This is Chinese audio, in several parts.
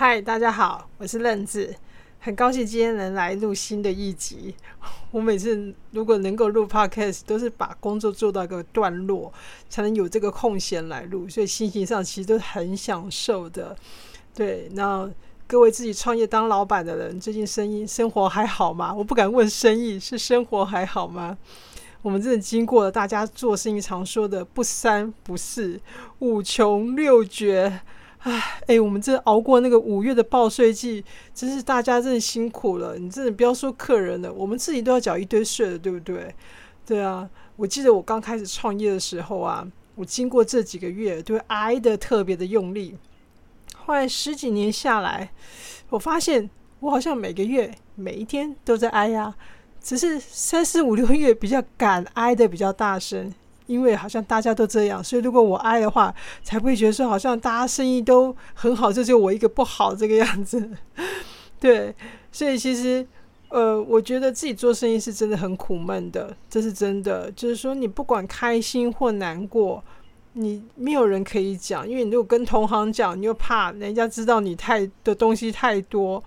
嗨，大家好，我是愣子，很高兴今天能来录新的一集。我每次如果能够录 podcast，都是把工作做到一个段落，才能有这个空闲来录，所以心情上其实都很享受的。对，那各位自己创业当老板的人，最近生意生活还好吗？我不敢问生意，是生活还好吗？我们真的经过了大家做生意常说的不三不四、五穷六绝。唉，哎，我们这熬过那个五月的报税季，真是大家真的辛苦了。你真的不要说客人了，我们自己都要缴一堆税了，对不对？对啊，我记得我刚开始创业的时候啊，我经过这几个月都挨得特别的用力。后来十几年下来，我发现我好像每个月每一天都在挨呀，只是三四五六月比较敢挨的比较大声。因为好像大家都这样，所以如果我爱的话，才不会觉得说好像大家生意都很好，这就我一个不好这个样子。对，所以其实呃，我觉得自己做生意是真的很苦闷的，这是真的。就是说，你不管开心或难过，你没有人可以讲，因为你如果跟同行讲，你又怕人家知道你太的东西太多。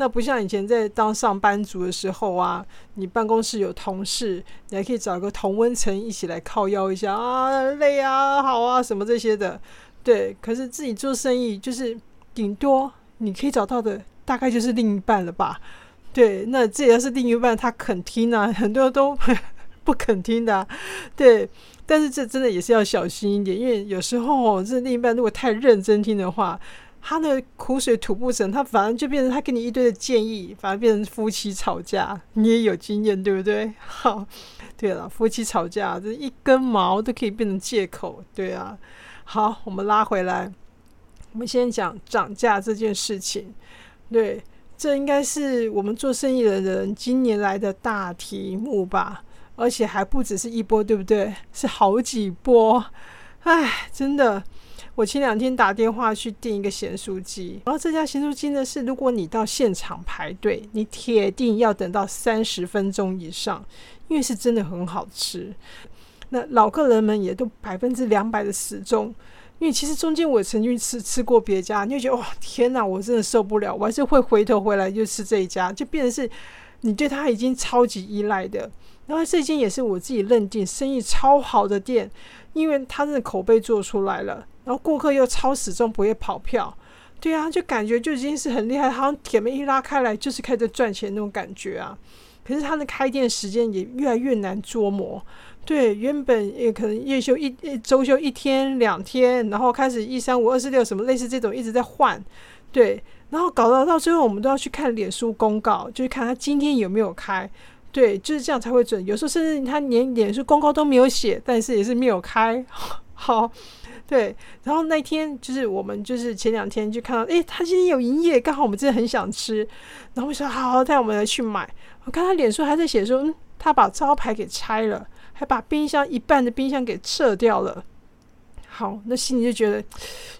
那不像以前在当上班族的时候啊，你办公室有同事，你还可以找个同温层一起来靠腰一下啊，累啊，好啊，什么这些的，对。可是自己做生意，就是顶多你可以找到的，大概就是另一半了吧？对，那这要是另一半，他肯听啊，很多都 不肯听的，对。但是这真的也是要小心一点，因为有时候这另一半如果太认真听的话。他的苦水吐不成，他反而就变成他给你一堆的建议，反而变成夫妻吵架。你也有经验，对不对？好，对了，夫妻吵架这一根毛都可以变成借口，对啊。好，我们拉回来，我们先讲涨价这件事情。对，这应该是我们做生意的人今年来的大题目吧？而且还不只是一波，对不对？是好几波。唉，真的。我前两天打电话去订一个咸酥鸡，然后这家咸酥鸡呢是，如果你到现场排队，你铁定要等到三十分钟以上，因为是真的很好吃。那老客人们也都百分之两百的死忠，因为其实中间我曾经吃吃过别家，你就觉得哇天哪，我真的受不了，我还是会回头回来就吃这一家，就变成是你对他已经超级依赖的。然后这间也是我自己认定生意超好的店，因为他的口碑做出来了。然后顾客又超始终不会跑票，对啊，就感觉就已经是很厉害，好像铁门一拉开来就是开始赚钱那种感觉啊。可是他的开店时间也越来越难捉摸，对，原本也可能月休一周休一天两天，然后开始一三五二四六什么类似这种一直在换，对，然后搞到到最后我们都要去看脸书公告，就是看他今天有没有开，对，就是这样才会准。有时候甚至他连脸书公告都没有写，但是也是没有开，好。对，然后那天就是我们就是前两天就看到，诶，他今天有营业，刚好我们真的很想吃，然后我说好，好带我们来去买。我看他脸书还在写说，嗯，他把招牌给拆了，还把冰箱一半的冰箱给撤掉了。好，那心里就觉得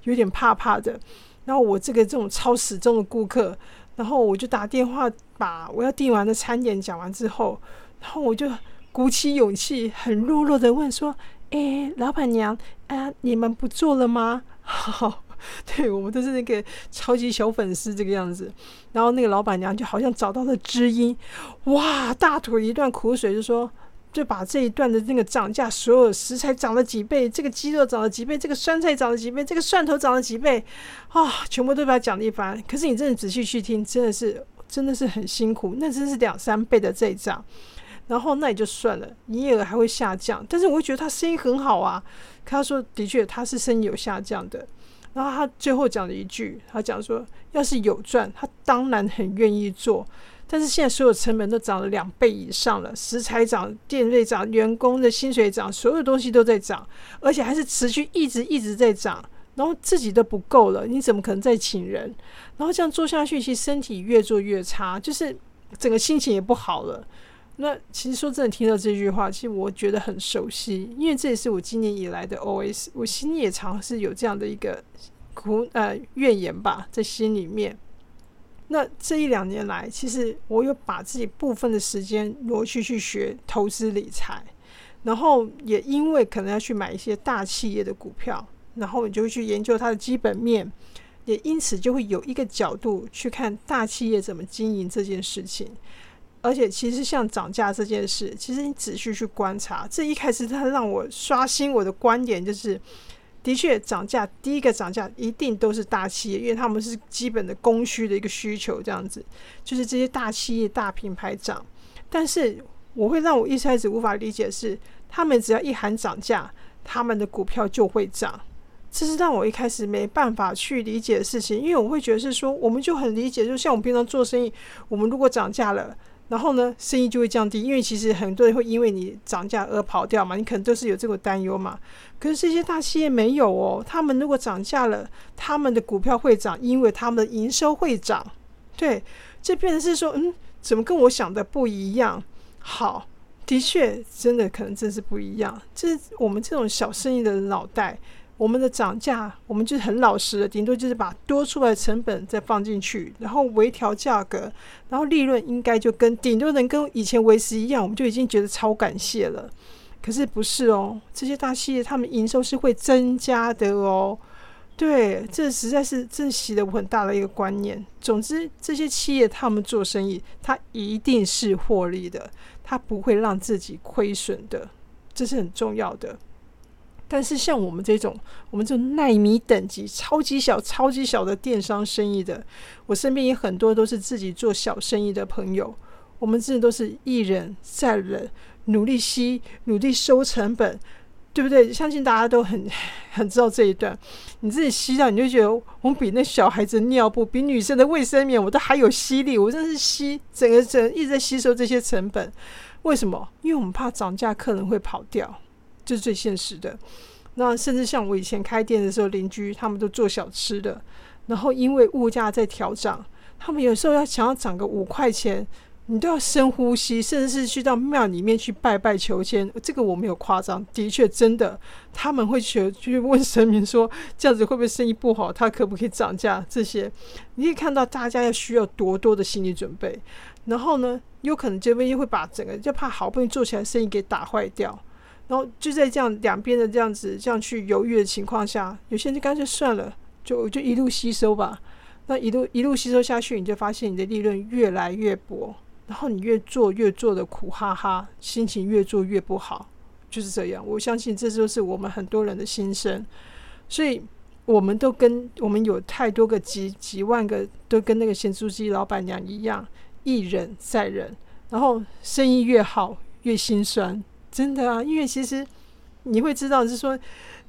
有点怕怕的。然后我这个这种超始终的顾客，然后我就打电话把我要订完的餐点讲完之后，然后我就鼓起勇气，很弱弱的问说。哎，老板娘，啊，你们不做了吗？好，对我们都是那个超级小粉丝这个样子。然后那个老板娘就好像找到了知音，哇，大吐一段苦水，就说就把这一段的那个涨价，所有食材涨了几倍，这个鸡肉涨了几倍，这个酸菜涨了几倍，这个蒜头涨了几倍，啊，全部都把它讲了一番。可是你真的仔细去听，真的是真的是很辛苦，那真是两三倍的这一涨。然后那也就算了，营业额还会下降，但是我会觉得他生意很好啊。他说的确他是生意有下降的。然后他最后讲了一句，他讲说，要是有赚，他当然很愿意做。但是现在所有成本都涨了两倍以上了，食材涨、电费涨、员工的薪水涨，所有东西都在涨，而且还是持续一直一直在涨。然后自己都不够了，你怎么可能再请人？然后这样做下去，其实身体越做越差，就是整个心情也不好了。那其实说真的，听到这句话，其实我觉得很熟悉，因为这也是我今年以来的 OS，我心里也常是有这样的一个苦呃怨言吧，在心里面。那这一两年来，其实我有把自己部分的时间挪去去学投资理财，然后也因为可能要去买一些大企业的股票，然后你就会去研究它的基本面。也因此就会有一个角度去看大企业怎么经营这件事情。而且，其实像涨价这件事，其实你仔细去观察，这一开始它让我刷新我的观点，就是的确涨价，第一个涨价一定都是大企业，因为他们是基本的供需的一个需求，这样子就是这些大企业、大品牌涨。但是，我会让我一开始无法理解是，他们只要一喊涨价，他们的股票就会涨，这是让我一开始没办法去理解的事情，因为我会觉得是说，我们就很理解，就像我们平常做生意，我们如果涨价了。然后呢，生意就会降低，因为其实很多人会因为你涨价而跑掉嘛，你可能都是有这个担忧嘛。可是这些大企业没有哦，他们如果涨价了，他们的股票会涨，因为他们的营收会涨。对，这变成是说，嗯，怎么跟我想的不一样？好，的确，真的可能真是不一样。这是我们这种小生意的脑袋。我们的涨价，我们就是很老实的，顶多就是把多出来的成本再放进去，然后微调价格，然后利润应该就跟顶多能跟以前维持一样，我们就已经觉得超感谢了。可是不是哦，这些大企业他们营收是会增加的哦。对，这实在是这洗了我很大的一个观念。总之，这些企业他们做生意，他一定是获利的，他不会让自己亏损的，这是很重要的。但是像我们这种，我们这种耐米等级、超级小、超级小的电商生意的，我身边也很多都是自己做小生意的朋友。我们真的都是一忍再忍，努力吸，努力收成本，对不对？相信大家都很很知道这一段。你自己吸到，你就觉得我们比那小孩子尿布、比女生的卫生棉，我都还有吸力。我真是吸整个整一直在吸收这些成本。为什么？因为我们怕涨价，客人会跑掉。这是最现实的。那甚至像我以前开店的时候，邻居他们都做小吃的，然后因为物价在调涨，他们有时候要想要涨个五块钱，你都要深呼吸，甚至是去到庙里面去拜拜求签。这个我没有夸张，的确真的，他们会求去问神明说，这样子会不会生意不好？他可不可以涨价？这些你可以看到大家要需要多多的心理准备。然后呢，有可能这边又会把整个就怕好不容易做起来生意给打坏掉。然后就在这样两边的这样子这样去犹豫的情况下，有些人就干脆算了，就就一路吸收吧。那一路一路吸收下去，你就发现你的利润越来越薄，然后你越做越做的苦哈哈，心情越做越不好，就是这样。我相信这就是我们很多人的心声。所以我们都跟我们有太多个几几万个都跟那个咸猪鸡老板娘一样，一忍再忍，然后生意越好越心酸。真的啊，因为其实你会知道，就是说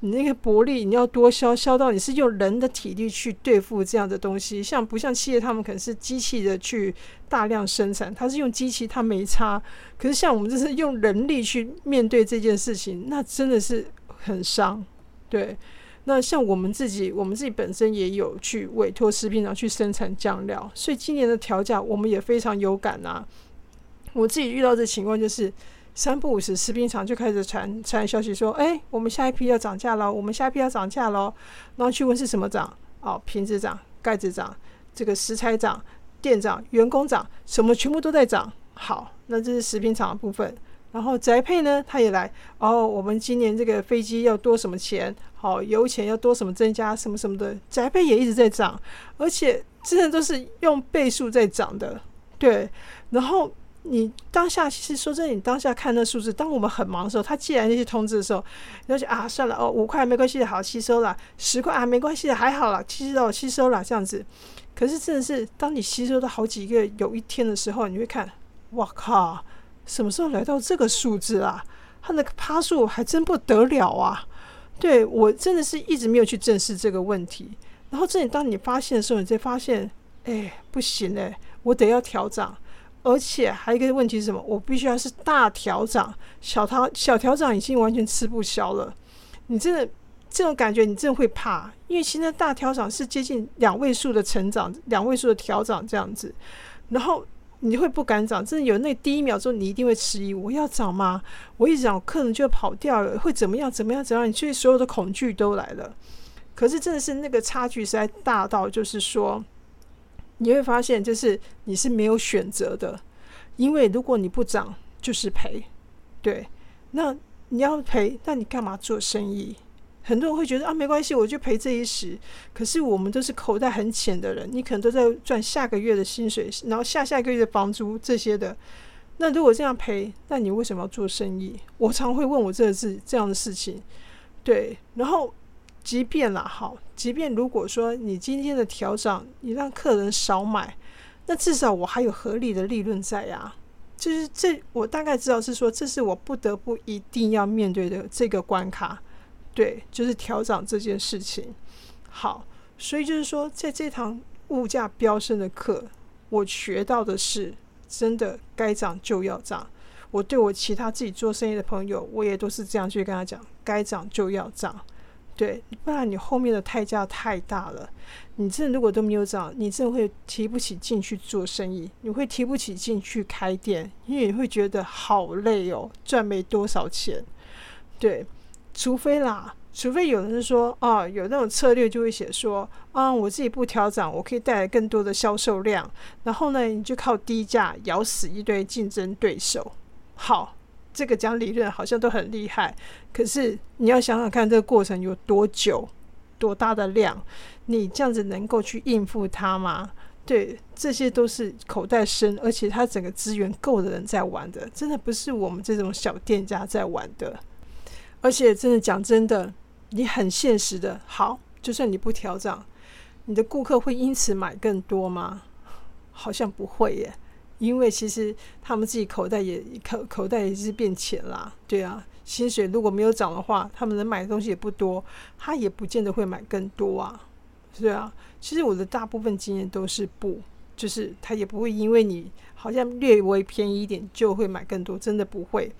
你那个薄利你要多销，销到你是用人的体力去对付这样的东西。像不像企业，他们可能是机器的去大量生产，它是用机器，它没差。可是像我们这是用人力去面对这件事情，那真的是很伤。对，那像我们自己，我们自己本身也有去委托食品厂去生产酱料，所以今年的调价我们也非常有感啊。我自己遇到这情况就是。三不五时，食品厂就开始传传消息说：“哎，我们下一批要涨价了，我们下一批要涨价喽。”然后去问是什么涨？哦，瓶子涨，盖子涨，这个食材涨，店长、员工涨，什么全部都在涨。好，那这是食品厂的部分。然后宅配呢，他也来哦。我们今年这个飞机要多什么钱？好，油钱要多什么增加什么什么的，宅配也一直在涨，而且真的都是用倍数在涨的。对，然后。你当下其实说真的，你当下看那数字，当我们很忙的时候，他寄来那些通知的时候，你就啊，算了哦，五块没关系的，好吸收了；十块啊，没关系的，还好了，吸收吸收了这样子。可是真的是，当你吸收到好几个有一天的时候，你会看，哇靠，什么时候来到这个数字啊？他那个趴数还真不得了啊！对我真的是一直没有去正视这个问题。然后这里当你发现的时候，你才发现，哎，不行哎，我得要调整。而且还有一个问题是什么？我必须要是大调涨，小调小调涨已经完全吃不消了。你真的这种感觉，你真的会怕，因为现在大调涨是接近两位数的成长，两位数的调涨这样子，然后你会不敢涨，真的有那第一秒钟你一定会迟疑，我要涨吗？我一涨，客人就跑掉了，会怎么样？怎么样？怎么样？你所以所有的恐惧都来了。可是真的是那个差距实在大到，就是说。你会发现，就是你是没有选择的，因为如果你不涨，就是赔。对，那你要赔，那你干嘛做生意？很多人会觉得啊，没关系，我就赔这一时。可是我们都是口袋很浅的人，你可能都在赚下个月的薪水，然后下下个月的房租这些的。那如果这样赔，那你为什么要做生意？我常会问我这个事这样的事情。对，然后即便啦，好，即便如果说你今天的调整，你让客人少买，那至少我还有合理的利润在呀。就是这，我大概知道是说，这是我不得不一定要面对的这个关卡。对，就是调涨这件事情。好，所以就是说，在这堂物价飙升的课，我学到的是，真的该涨就要涨。我对我其他自己做生意的朋友，我也都是这样去跟他讲，该涨就要涨。对，不然你后面的代价太大了。你真的如果都没有涨，你真的会提不起劲去做生意，你会提不起劲去开店，因为你会觉得好累哦，赚没多少钱。对。除非啦，除非有人说啊，有那种策略就会写说啊，我自己不调整，我可以带来更多的销售量，然后呢，你就靠低价咬死一堆竞争对手。好，这个讲理论好像都很厉害，可是你要想想看，这个过程有多久，多大的量，你这样子能够去应付它吗？对，这些都是口袋深，而且他整个资源够的人在玩的，真的不是我们这种小店家在玩的。而且真的讲真的，你很现实的。好，就算你不调涨，你的顾客会因此买更多吗？好像不会耶，因为其实他们自己口袋也口口袋也是变浅啦。对啊，薪水如果没有涨的话，他们能买的东西也不多，他也不见得会买更多啊。对啊，其实我的大部分经验都是不，就是他也不会因为你好像略微便宜一点就会买更多，真的不会，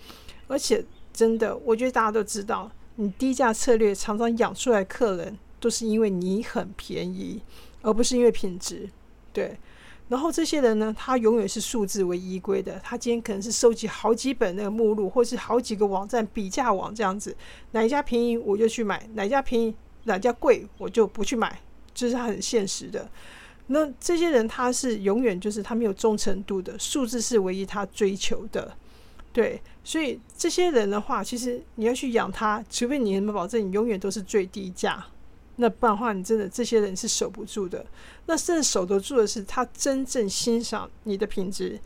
而且。真的，我觉得大家都知道，你低价策略常常养出来客人，都是因为你很便宜，而不是因为品质。对，然后这些人呢，他永远是数字为依归的。他今天可能是收集好几本那个目录，或是好几个网站比价网这样子，哪一家便宜我就去买，哪一家便宜哪家贵我就不去买，这是他很现实的。那这些人他是永远就是他没有忠诚度的，数字是唯一他追求的。对，所以这些人的话，其实你要去养他，除非你能保证你永远都是最低价，那不然的话，你真的这些人是守不住的。那甚至守得住的是他真正欣赏你的品质，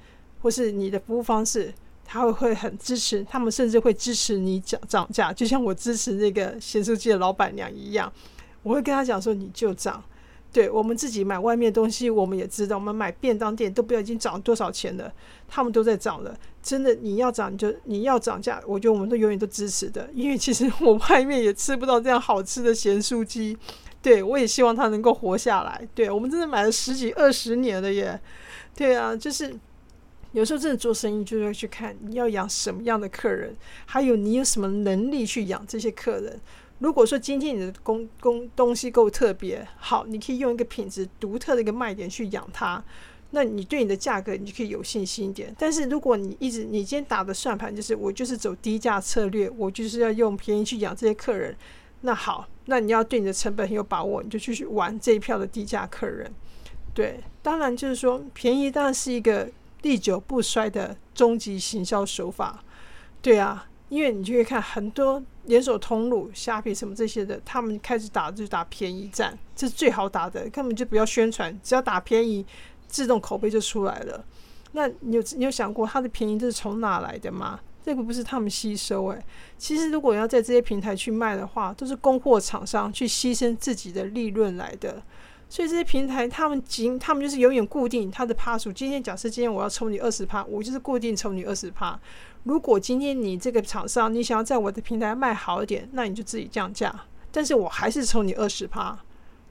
或是你的服务方式，他会会很支持，他们甚至会支持你涨涨价，就像我支持那个咸酥鸡的老板娘一样，我会跟他讲说你就涨。对我们自己买外面东西，我们也知道，我们买便当店都不知道已经涨多少钱了，他们都在涨了。真的，你要涨就你要涨价，我觉得我们都永远都支持的，因为其实我外面也吃不到这样好吃的咸酥鸡。对我也希望他能够活下来。对我们真的买了十几二十年了耶。对啊，就是有时候真的做生意就是要去看你要养什么样的客人，还有你有什么能力去养这些客人。如果说今天你的工工东西够特别好，你可以用一个品质独特的一个卖点去养它，那你对你的价格你就可以有信心一点。但是如果你一直你今天打的算盘就是我就是走低价策略，我就是要用便宜去养这些客人，那好，那你要对你的成本很有把握，你就继续玩这一票的低价客人。对，当然就是说便宜当然是一个历久不衰的终极行销手法。对啊，因为你就会看很多。连锁通路、虾皮什么这些的，他们开始打就打便宜战，这是最好打的，根本就不要宣传，只要打便宜，自动口碑就出来了。那你有你有想过，它的便宜这是从哪来的吗？这个不是他们吸收诶，其实如果要在这些平台去卖的话，都是供货厂商去牺牲自己的利润来的。所以这些平台，他们仅他们就是永远固定它的趴数。今天假设今天我要抽你二十趴，我就是固定抽你二十趴。如果今天你这个厂商你想要在我的平台卖好一点，那你就自己降价，但是我还是抽你二十趴，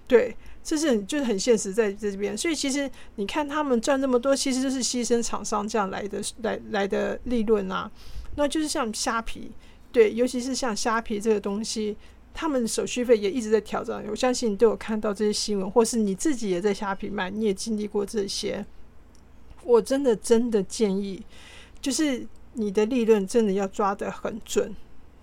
对，这是就是很现实在这边。所以其实你看他们赚那么多，其实就是牺牲厂商这样来的来来的利润啊。那就是像虾皮，对，尤其是像虾皮这个东西，他们手续费也一直在调整。我相信你都有看到这些新闻，或是你自己也在虾皮卖，你也经历过这些。我真的真的建议，就是。你的利润真的要抓得很准，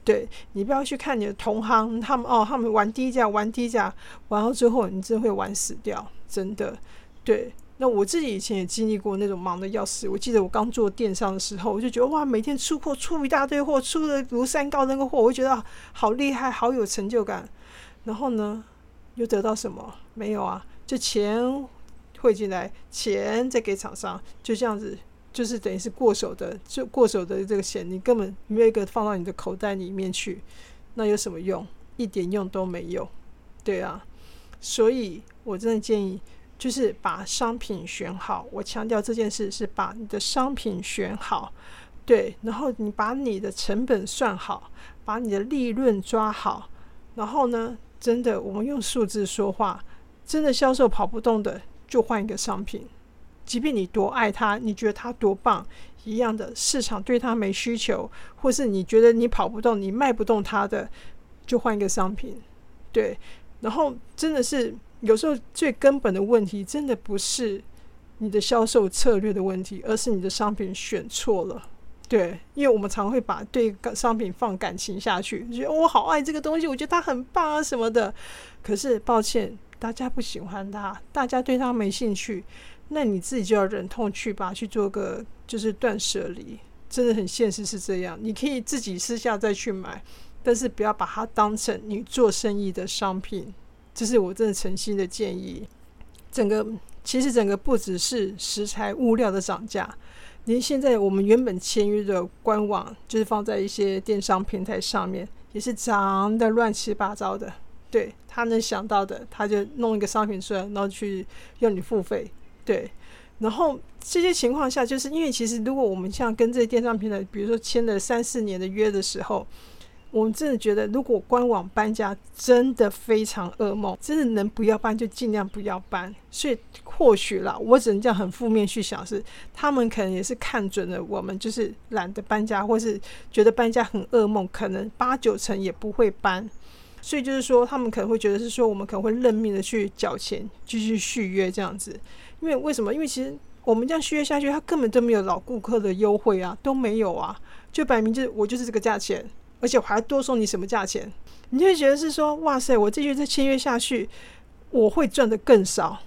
对你不要去看你的同行，他们哦，他们玩低价，玩低价，玩到最后你真会玩死掉，真的。对，那我自己以前也经历过那种忙的要死。我记得我刚做电商的时候，我就觉得哇，每天出货出一大堆货，出的如山高那个货，我就觉得好厉害，好有成就感。然后呢，又得到什么？没有啊，就钱汇进来，钱再给厂商，就这样子，就是等于是过手的，就过手的这个钱，你根本没有一个放到你的口袋里面去，那有什么用？一点用都没有，对啊。所以我真的建议，就是把商品选好。我强调这件事是把你的商品选好，对，然后你把你的成本算好，把你的利润抓好，然后呢，真的我们用数字说话。真的销售跑不动的，就换一个商品。即便你多爱它，你觉得它多棒，一样的市场对它没需求，或是你觉得你跑不动，你卖不动它的，就换一个商品。对，然后真的是有时候最根本的问题，真的不是你的销售策略的问题，而是你的商品选错了。对，因为我们常会把对商品放感情下去，觉得我好爱这个东西，我觉得它很棒啊什么的。可是抱歉。大家不喜欢它，大家对它没兴趣，那你自己就要忍痛去吧，去做个就是断舍离，真的很现实是这样。你可以自己私下再去买，但是不要把它当成你做生意的商品，这是我真的诚心的建议。整个其实整个不只是食材物料的涨价，连现在我们原本签约的官网，就是放在一些电商平台上面，也是涨得乱七八糟的。对他能想到的，他就弄一个商品出来，然后去要你付费。对，然后这些情况下，就是因为其实如果我们像跟这些电商平台，比如说签了三四年的约的时候，我们真的觉得，如果官网搬家真的非常噩梦，真的能不要搬就尽量不要搬。所以或许啦，我只能这样很负面去想，是他们可能也是看准了我们就是懒得搬家，或是觉得搬家很噩梦，可能八九成也不会搬。所以就是说，他们可能会觉得是说，我们可能会认命的去缴钱，继续续约这样子。因为为什么？因为其实我们这样续约下去，他根本都没有老顾客的优惠啊，都没有啊，就摆明就是我就是这个价钱，而且我还多送你什么价钱？你就会觉得是说，哇塞，我继续再签约下去，我会赚的更少。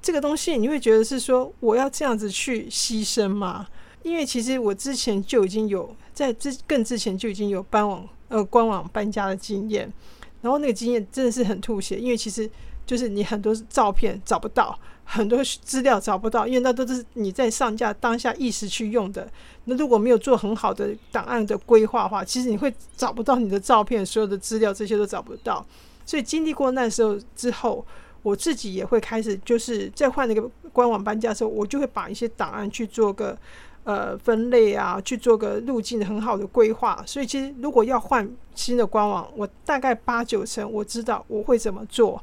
这个东西你会觉得是说，我要这样子去牺牲吗？因为其实我之前就已经有在之更之前就已经有搬往呃官网搬家的经验。然后那个经验真的是很吐血，因为其实就是你很多照片找不到，很多资料找不到，因为那都是你在上架当下意识去用的。那如果没有做很好的档案的规划的话，其实你会找不到你的照片，所有的资料这些都找不到。所以经历过那时候之后，我自己也会开始就是在换那个官网搬家的时候，我就会把一些档案去做个。呃，分类啊，去做个路径很好的规划。所以其实如果要换新的官网，我大概八九成我知道我会怎么做。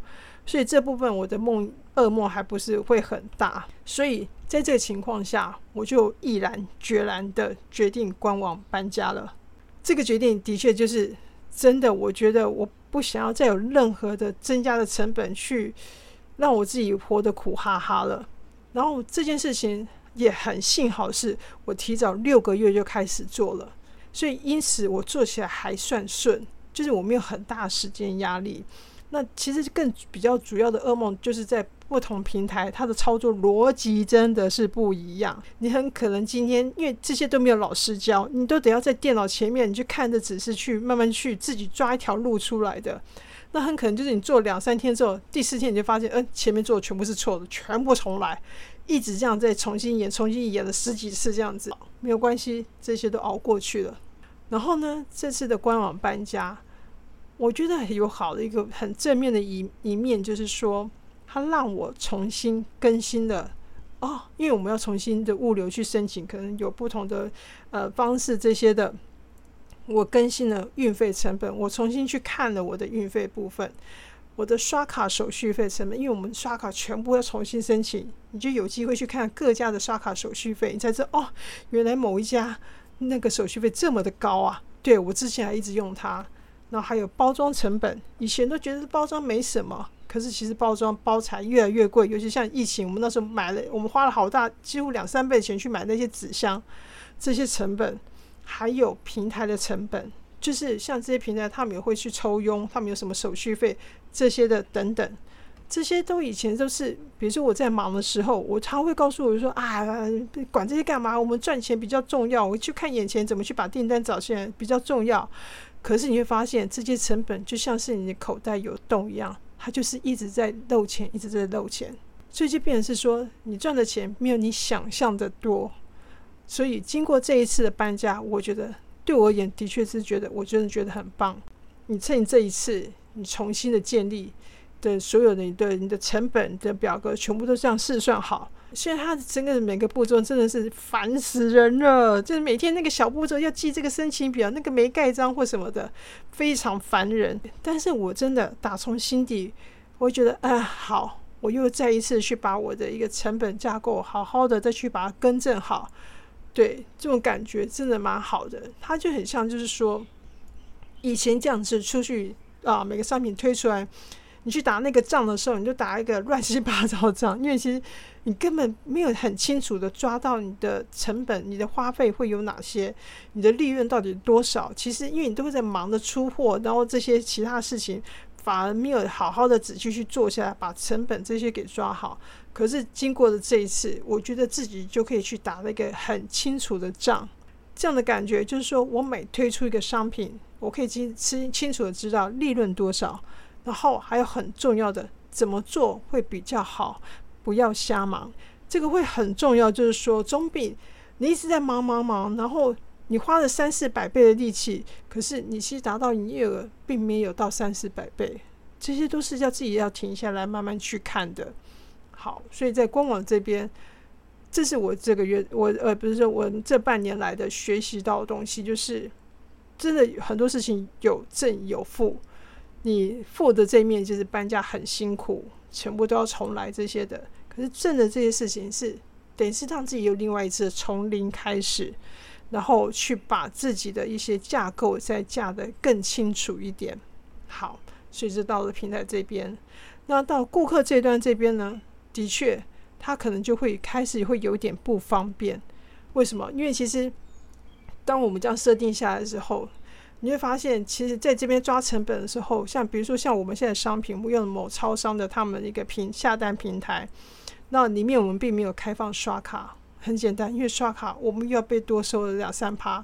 所以这部分我的梦噩梦还不是会很大。所以在这个情况下，我就毅然决然的决定官网搬家了。这个决定的确就是真的，我觉得我不想要再有任何的增加的成本去让我自己活得苦哈哈了。然后这件事情。也很幸好是我提早六个月就开始做了，所以因此我做起来还算顺，就是我没有很大时间压力。那其实更比较主要的噩梦就是在不同平台，它的操作逻辑真的是不一样。你很可能今天因为这些都没有老师教，你都得要在电脑前面你去看着指示去慢慢去自己抓一条路出来的。那很可能就是你做两三天之后，第四天你就发现，嗯，前面做的全部是错的，全部重来。一直这样再重新演，重新演了十几次这样子，没有关系，这些都熬过去了。然后呢，这次的官网搬家，我觉得有好的一个很正面的一一面，就是说它让我重新更新了哦，因为我们要重新的物流去申请，可能有不同的呃方式这些的，我更新了运费成本，我重新去看了我的运费部分。我的刷卡手续费成本，因为我们刷卡全部要重新申请，你就有机会去看各家的刷卡手续费，你才知道哦，原来某一家那个手续费这么的高啊！对我之前还一直用它，然后还有包装成本，以前都觉得包装没什么，可是其实包装包材越来越贵，尤其像疫情，我们那时候买了，我们花了好大，几乎两三倍钱去买那些纸箱，这些成本，还有平台的成本。就是像这些平台，他们也会去抽佣，他们有什么手续费这些的等等，这些都以前都是，比如说我在忙的时候，我常会告诉我说啊，管这些干嘛？我们赚钱比较重要，我去看眼前怎么去把订单找起来比较重要。可是你会发现，这些成本就像是你的口袋有洞一样，它就是一直在漏钱，一直在漏钱。所以就变成是说，你赚的钱没有你想象的多。所以经过这一次的搬家，我觉得对我而言，的确是觉得我真的觉得很棒。你趁这一次，你重新的建立的所有的你的你的成本的表格，全部都这样试算好。虽然它整个每个步骤真的是烦死人了，就是每天那个小步骤要记这个申请表，那个没盖章或什么的，非常烦人。但是我真的打从心底，我觉得，啊，好，我又再一次去把我的一个成本架构好好的再去把它更正好。对，这种感觉真的蛮好的。它就很像，就是说，以前这样子出去啊，每个商品推出来。你去打那个账的时候，你就打一个 乱七八糟账，因为其实你根本没有很清楚的抓到你的成本、你的花费会有哪些，你的利润到底多少。其实因为你都会在忙着出货，然后这些其他事情反而没有好好的仔细去做下来，把成本这些给抓好。可是经过了这一次，我觉得自己就可以去打了一个很清楚的账，这样的感觉就是说我每推出一个商品，我可以清清清楚的知道利润多少。然后还有很重要的，怎么做会比较好？不要瞎忙，这个会很重要。就是说，总比你一直在忙忙忙，然后你花了三四百倍的力气，可是你其实达到营业额并没有到三四百倍，这些都是要自己要停下来慢慢去看的。好，所以在官网这边，这是我这个月我呃不是说我这半年来的学习到的东西，就是真的很多事情有正有负。你负的这一面就是搬家很辛苦，全部都要重来这些的。可是正的这些事情是等于是让自己有另外一次从零开始，然后去把自己的一些架构再架得更清楚一点。好，所以就到了平台这边。那到顾客这端这边呢，的确他可能就会开始会有点不方便。为什么？因为其实当我们这样设定下来之后。你会发现，其实在这边抓成本的时候，像比如说像我们现在商品，我用某超商的他们一个平下单平台，那里面我们并没有开放刷卡，很简单，因为刷卡我们又要被多收了两三趴。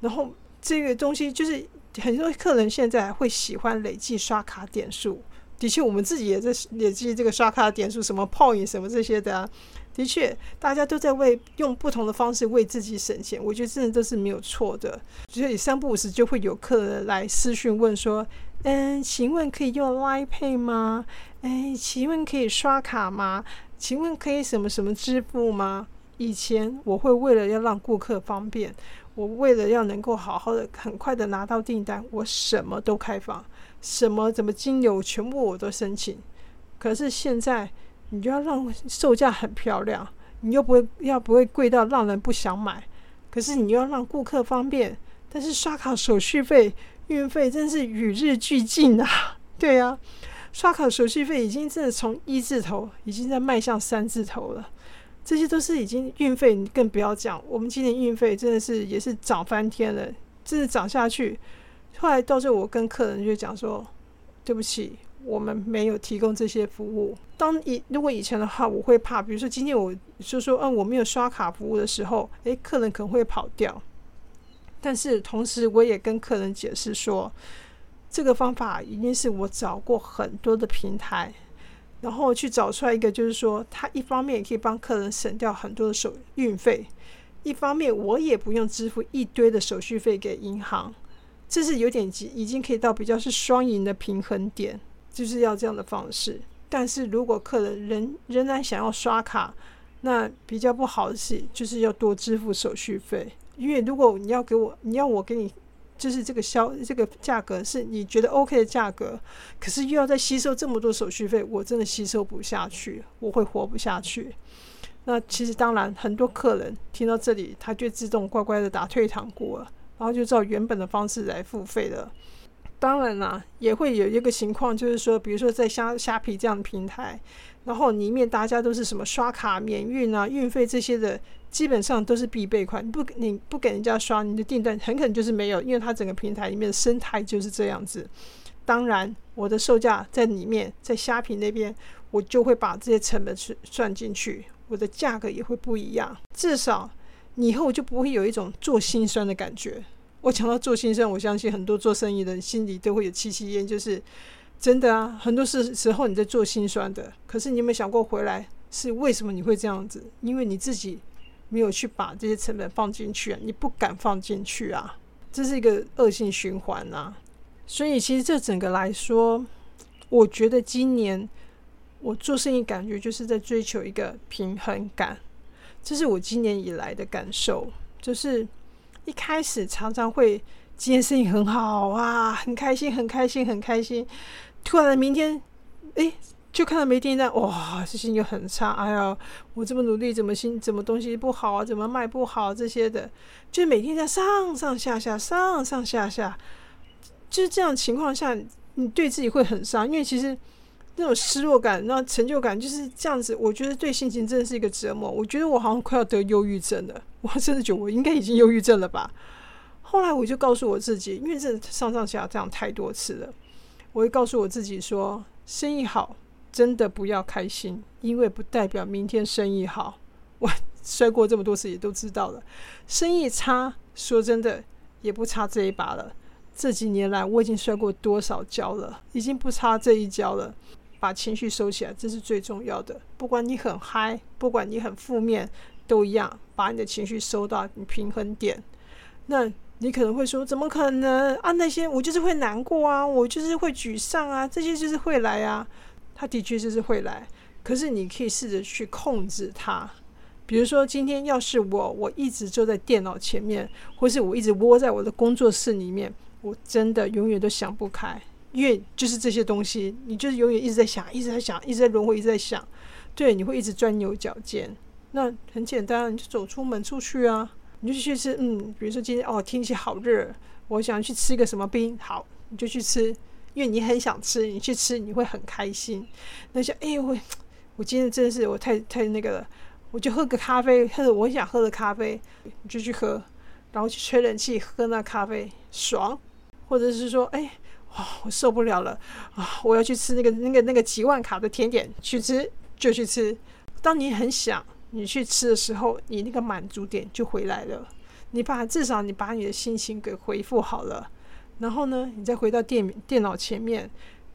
然后这个东西就是很多客人现在会喜欢累计刷卡点数，的确我们自己也在累计这个刷卡点数，什么 point 什么这些的。的确，大家都在为用不同的方式为自己省钱，我觉得真的都是没有错的。所以三不五时就会有客人来私讯问说：“嗯，请问可以用 Line Pay 吗？哎，请问可以刷卡吗？请问可以什么什么支付吗？”以前我会为了要让顾客方便，我为了要能够好好的、很快的拿到订单，我什么都开放，什么怎么精油全部我都申请。可是现在。你就要让售价很漂亮，你又不会要不会贵到让人不想买，可是你又要让顾客方便，但是刷卡手续费、运费真是与日俱进啊！对呀，刷卡手续费已经真的从一字头已经在迈向三字头了，这些都是已经运费，你更不要讲，我们今年运费真的是也是涨翻天了，真的涨下去。后来到最后，我跟客人就讲说，对不起。我们没有提供这些服务。当以如果以前的话，我会怕，比如说今天我就说，嗯，我没有刷卡服务的时候，诶，客人可能会跑掉。但是同时，我也跟客人解释说，这个方法一定是我找过很多的平台，然后去找出来一个，就是说，它一方面也可以帮客人省掉很多的手运费，一方面我也不用支付一堆的手续费给银行，这是有点已经可以到比较是双赢的平衡点。就是要这样的方式，但是如果客人仍仍然想要刷卡，那比较不好的是，就是要多支付手续费。因为如果你要给我，你要我给你，就是这个销这个价格是你觉得 OK 的价格，可是又要再吸收这么多手续费，我真的吸收不下去，我会活不下去。那其实当然，很多客人听到这里，他就自动乖乖的打退堂鼓了，然后就照原本的方式来付费了。当然啦，也会有一个情况，就是说，比如说在虾虾皮这样的平台，然后里面大家都是什么刷卡免运啊、运费这些的，基本上都是必备款。不，你不给人家刷，你的订单很可能就是没有，因为它整个平台里面的生态就是这样子。当然，我的售价在里面，在虾皮那边，我就会把这些成本去算进去，我的价格也会不一样。至少你以后就不会有一种做心酸的感觉。我讲到做心酸，我相信很多做生意的人心里都会有戚戚焉，就是真的啊，很多时时候你在做心酸的，可是你有没有想过回来是为什么你会这样子？因为你自己没有去把这些成本放进去啊，你不敢放进去啊，这是一个恶性循环呐。所以其实这整个来说，我觉得今年我做生意感觉就是在追求一个平衡感，这是我今年以来的感受，就是一开始常常会今天生意很好啊，很开心，很开心，很开心，突然明天，哎，就看到没订单，哇，这心情就很差，哎呀，我这么努力，怎么心怎么东西不好啊，怎么卖不好这些的，就每天在上上下下，上上下下。就是这样情况下，你对自己会很伤，因为其实那种失落感、那成就感就是这样子。我觉得对心情真的是一个折磨。我觉得我好像快要得忧郁症了，我真的觉得我应该已经忧郁症了吧。后来我就告诉我自己，因为这上上下这样太多次了，我会告诉我自己说：生意好真的不要开心，因为不代表明天生意好。我 摔过这么多次，也都知道了。生意差，说真的也不差这一把了。这几年来，我已经摔过多少跤了，已经不差这一跤了。把情绪收起来，这是最重要的。不管你很嗨，不管你很负面，都一样，把你的情绪收到你平衡点。那你可能会说，怎么可能啊？那些我就是会难过啊，我就是会沮丧啊，这些就是会来啊。他的确就是会来，可是你可以试着去控制它。比如说，今天要是我，我一直坐在电脑前面，或是我一直窝在我的工作室里面。我真的永远都想不开，因为就是这些东西，你就是永远一直在想，一直在想，一直在轮回，一直在想。对，你会一直钻牛角尖。那很简单，你就走出门出去啊，你就去吃。嗯，比如说今天哦天气好热，我想去吃一个什么冰，好，你就去吃，因为你很想吃，你去吃你会很开心。那些哎我我今天真的是我太太那个了，我就喝个咖啡，喝我想喝的咖啡，你就去喝，然后去吹冷气喝那咖啡，爽。或者是说，哎，哇，我受不了了啊！我要去吃那个、那个、那个几万卡的甜点，去吃就去吃。当你很想你去吃的时候，你那个满足点就回来了。你把至少你把你的心情给回复好了，然后呢，你再回到电电脑前面，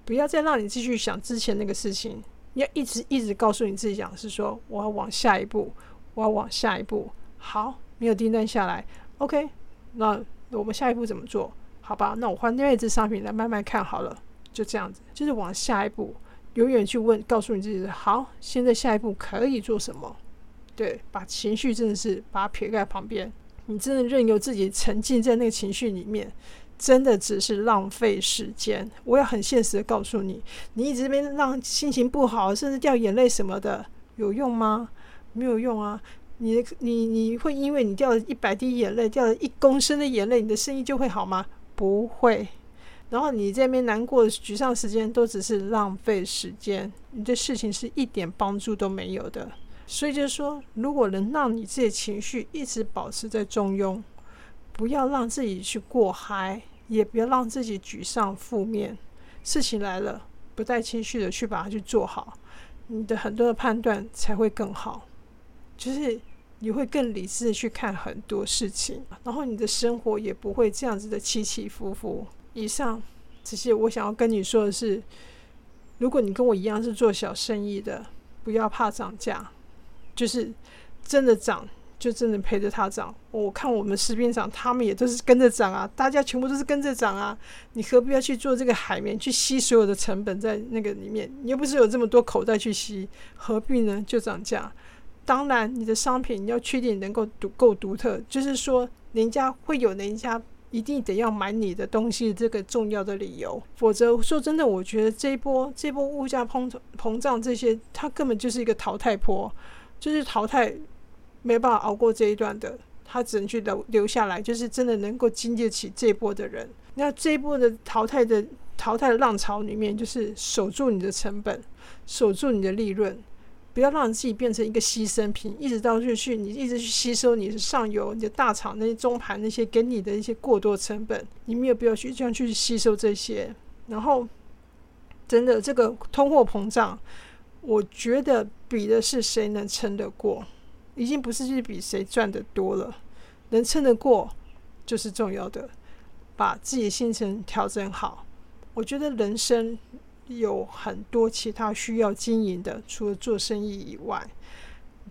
不要再让你继续想之前那个事情。你要一直一直告诉你自己讲，是说我要往下一步，我要往下一步。好，没有订单下来，OK，那我们下一步怎么做？好吧，那我换另外一支商品来慢慢看好了，就这样子，就是往下一步，永远去问，告诉你自己，好，现在下一步可以做什么？对，把情绪真的是把它撇在旁边，你真的任由自己沉浸在那个情绪里面，真的只是浪费时间。我要很现实的告诉你，你一直边让心情不好，甚至掉眼泪什么的，有用吗？没有用啊。你你你会因为你掉了一百滴眼泪，掉了一公升的眼泪，你的生意就会好吗？不会，然后你这边难过的、沮丧时间都只是浪费时间，你对事情是一点帮助都没有的。所以就是说，如果能让你自己情绪一直保持在中庸，不要让自己去过嗨，也不要让自己沮丧、负面。事情来了，不带情绪的去把它去做好，你的很多的判断才会更好。就是。你会更理智的去看很多事情，然后你的生活也不会这样子的起起伏伏。以上，只是我想要跟你说的是，如果你跟我一样是做小生意的，不要怕涨价，就是真的涨，就真的陪着它涨。我看我们食品厂，他们也都是跟着涨啊，大家全部都是跟着涨啊。你何必要去做这个海绵，去吸所有的成本在那个里面？你又不是有这么多口袋去吸，何必呢？就涨价。当然，你的商品你要确定能够独够独特，就是说，人家会有人家一定得要买你的东西这个重要的理由。否则，说真的，我觉得这一波这波物价膨膨胀这些，它根本就是一个淘汰坡，就是淘汰没办法熬过这一段的，他只能去留留下来，就是真的能够经得起这波的人。那这一波的淘汰的淘汰的浪潮里面，就是守住你的成本，守住你的利润。不要让自己变成一个牺牲品，一直到就去你一直去吸收你的上游、你的大厂那些中盘那些给你的一些过多成本，你没有必要去这样去吸收这些。然后，真的这个通货膨胀，我觉得比的是谁能撑得过，已经不是去比谁赚的多了，能撑得过就是重要的。把自己的心情调整好。我觉得人生有很多其他需要经营的，除了做生意以外，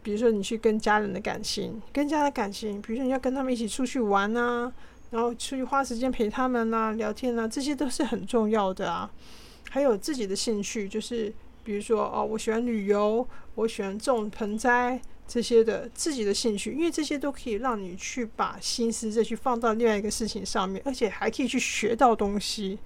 比如说你去跟家人的感情，跟家的感情，比如说你要跟他们一起出去玩啊，然后出去花时间陪他们啊，聊天啊，这些都是很重要的啊。还有自己的兴趣，就是比如说哦，我喜欢旅游，我喜欢种盆栽这些的自己的兴趣，因为这些都可以让你去把心思再去放到另外一个事情上面，而且还可以去学到东西。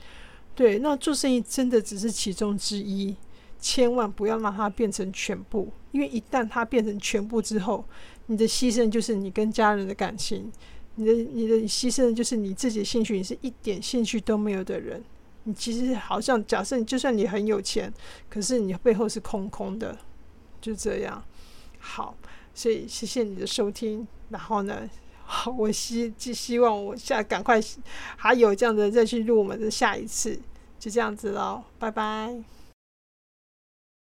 对，那做生意真的只是其中之一，千万不要让它变成全部，因为一旦它变成全部之后，你的牺牲就是你跟家人的感情，你的你的牺牲就是你自己的兴趣，你是一点兴趣都没有的人。你其实好像假设，就算你很有钱，可是你背后是空空的，就这样。好，所以谢谢你的收听。然后呢，我希寄希望我下赶快还有这样的再去入我们的下一次，就这样子喽，拜拜。